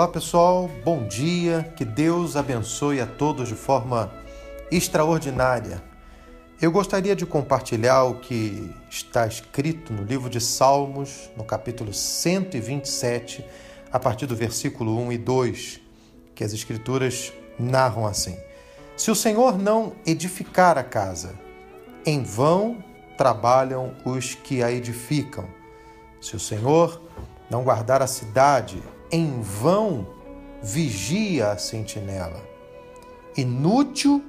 Olá pessoal, bom dia, que Deus abençoe a todos de forma extraordinária. Eu gostaria de compartilhar o que está escrito no livro de Salmos, no capítulo 127, a partir do versículo 1 e 2, que as Escrituras narram assim: Se o Senhor não edificar a casa, em vão trabalham os que a edificam. Se o Senhor não guardar a cidade, em vão vigia a sentinela. Inútil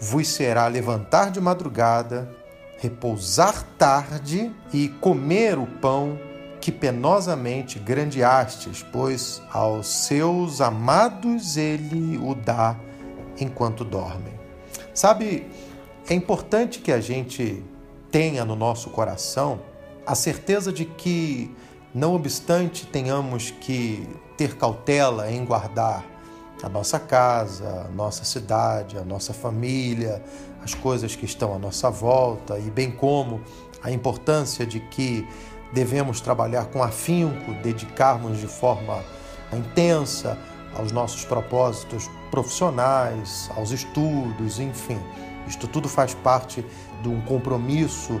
vos será levantar de madrugada, repousar tarde e comer o pão que penosamente grandeastes, pois aos seus amados ele o dá enquanto dormem. Sabe, é importante que a gente tenha no nosso coração a certeza de que, não obstante tenhamos que ter cautela em guardar a nossa casa, a nossa cidade, a nossa família, as coisas que estão à nossa volta e bem como a importância de que devemos trabalhar com afinco, dedicarmos de forma intensa aos nossos propósitos profissionais, aos estudos, enfim. Isto tudo faz parte de um compromisso,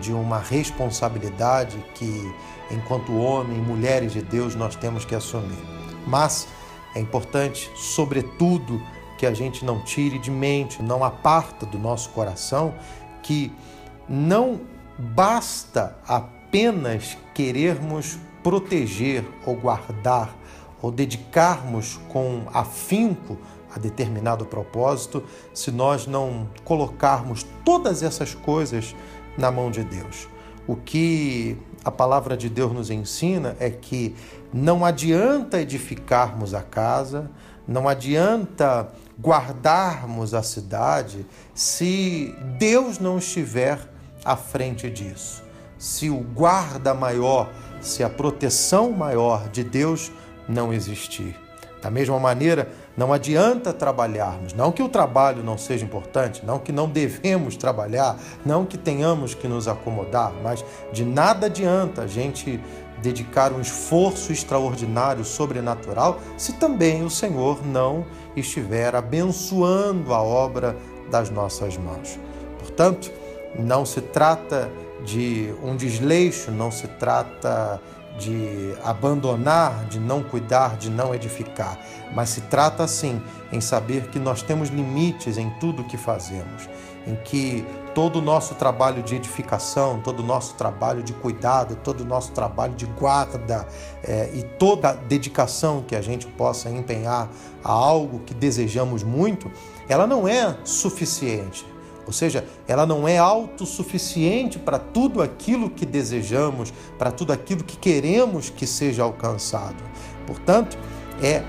de uma responsabilidade que, enquanto homem e mulheres de Deus, nós temos que assumir. Mas é importante, sobretudo, que a gente não tire de mente, não aparta do nosso coração que não basta apenas querermos proteger ou guardar ou dedicarmos com afinco a determinado propósito se nós não colocarmos todas essas coisas na mão de Deus. O que a palavra de Deus nos ensina é que não adianta edificarmos a casa, não adianta guardarmos a cidade se Deus não estiver à frente disso. Se o guarda maior, se a proteção maior de Deus não existir. Da mesma maneira, não adianta trabalharmos, não que o trabalho não seja importante, não que não devemos trabalhar, não que tenhamos que nos acomodar, mas de nada adianta a gente dedicar um esforço extraordinário, sobrenatural, se também o Senhor não estiver abençoando a obra das nossas mãos. Portanto, não se trata de um desleixo, não se trata de abandonar, de não cuidar, de não edificar, mas se trata sim em saber que nós temos limites em tudo o que fazemos, em que todo o nosso trabalho de edificação, todo o nosso trabalho de cuidado, todo o nosso trabalho de guarda é, e toda dedicação que a gente possa empenhar a algo que desejamos muito, ela não é suficiente ou seja, ela não é autossuficiente para tudo aquilo que desejamos, para tudo aquilo que queremos que seja alcançado. Portanto, é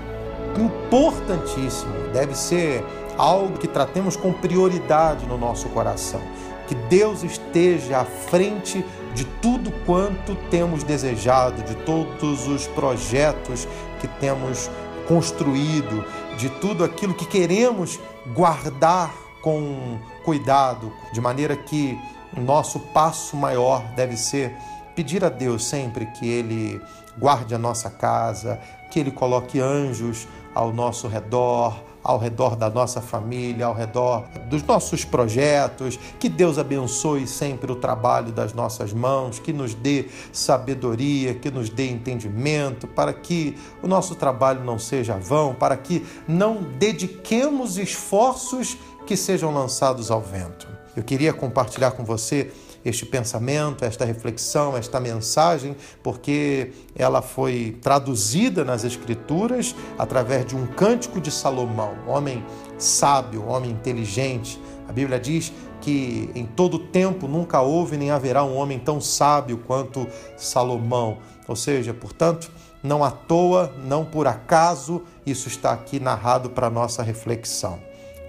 importantíssimo, deve ser algo que tratemos com prioridade no nosso coração. Que Deus esteja à frente de tudo quanto temos desejado, de todos os projetos que temos construído, de tudo aquilo que queremos guardar com cuidado, de maneira que nosso passo maior deve ser pedir a Deus sempre que Ele guarde a nossa casa, que Ele coloque anjos ao nosso redor, ao redor da nossa família, ao redor dos nossos projetos, que Deus abençoe sempre o trabalho das nossas mãos, que nos dê sabedoria, que nos dê entendimento, para que o nosso trabalho não seja vão, para que não dediquemos esforços que sejam lançados ao vento. Eu queria compartilhar com você este pensamento, esta reflexão, esta mensagem, porque ela foi traduzida nas Escrituras através de um cântico de Salomão, homem sábio, homem inteligente. A Bíblia diz que em todo tempo nunca houve nem haverá um homem tão sábio quanto Salomão. Ou seja, portanto, não à toa, não por acaso, isso está aqui narrado para nossa reflexão.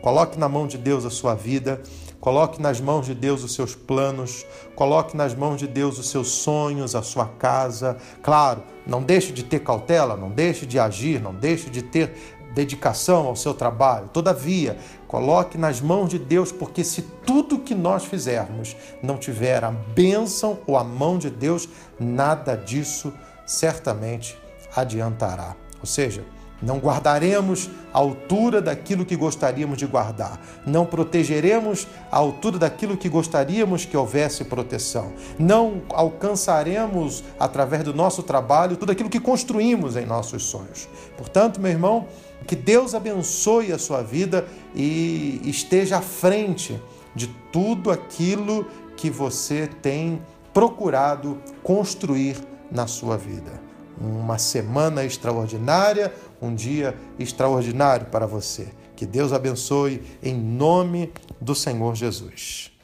Coloque na mão de Deus a sua vida, coloque nas mãos de Deus os seus planos, coloque nas mãos de Deus os seus sonhos, a sua casa. Claro, não deixe de ter cautela, não deixe de agir, não deixe de ter dedicação ao seu trabalho. Todavia, coloque nas mãos de Deus, porque se tudo que nós fizermos não tiver a bênção ou a mão de Deus, nada disso certamente adiantará. Ou seja, Não guardaremos a altura daquilo que gostaríamos de guardar. Não protegeremos a altura daquilo que gostaríamos que houvesse proteção. Não alcançaremos, através do nosso trabalho, tudo aquilo que construímos em nossos sonhos. Portanto, meu irmão, que Deus abençoe a sua vida e esteja à frente de tudo aquilo que você tem procurado construir na sua vida uma semana extraordinária, um dia extraordinário para você. Que Deus abençoe em nome do Senhor Jesus.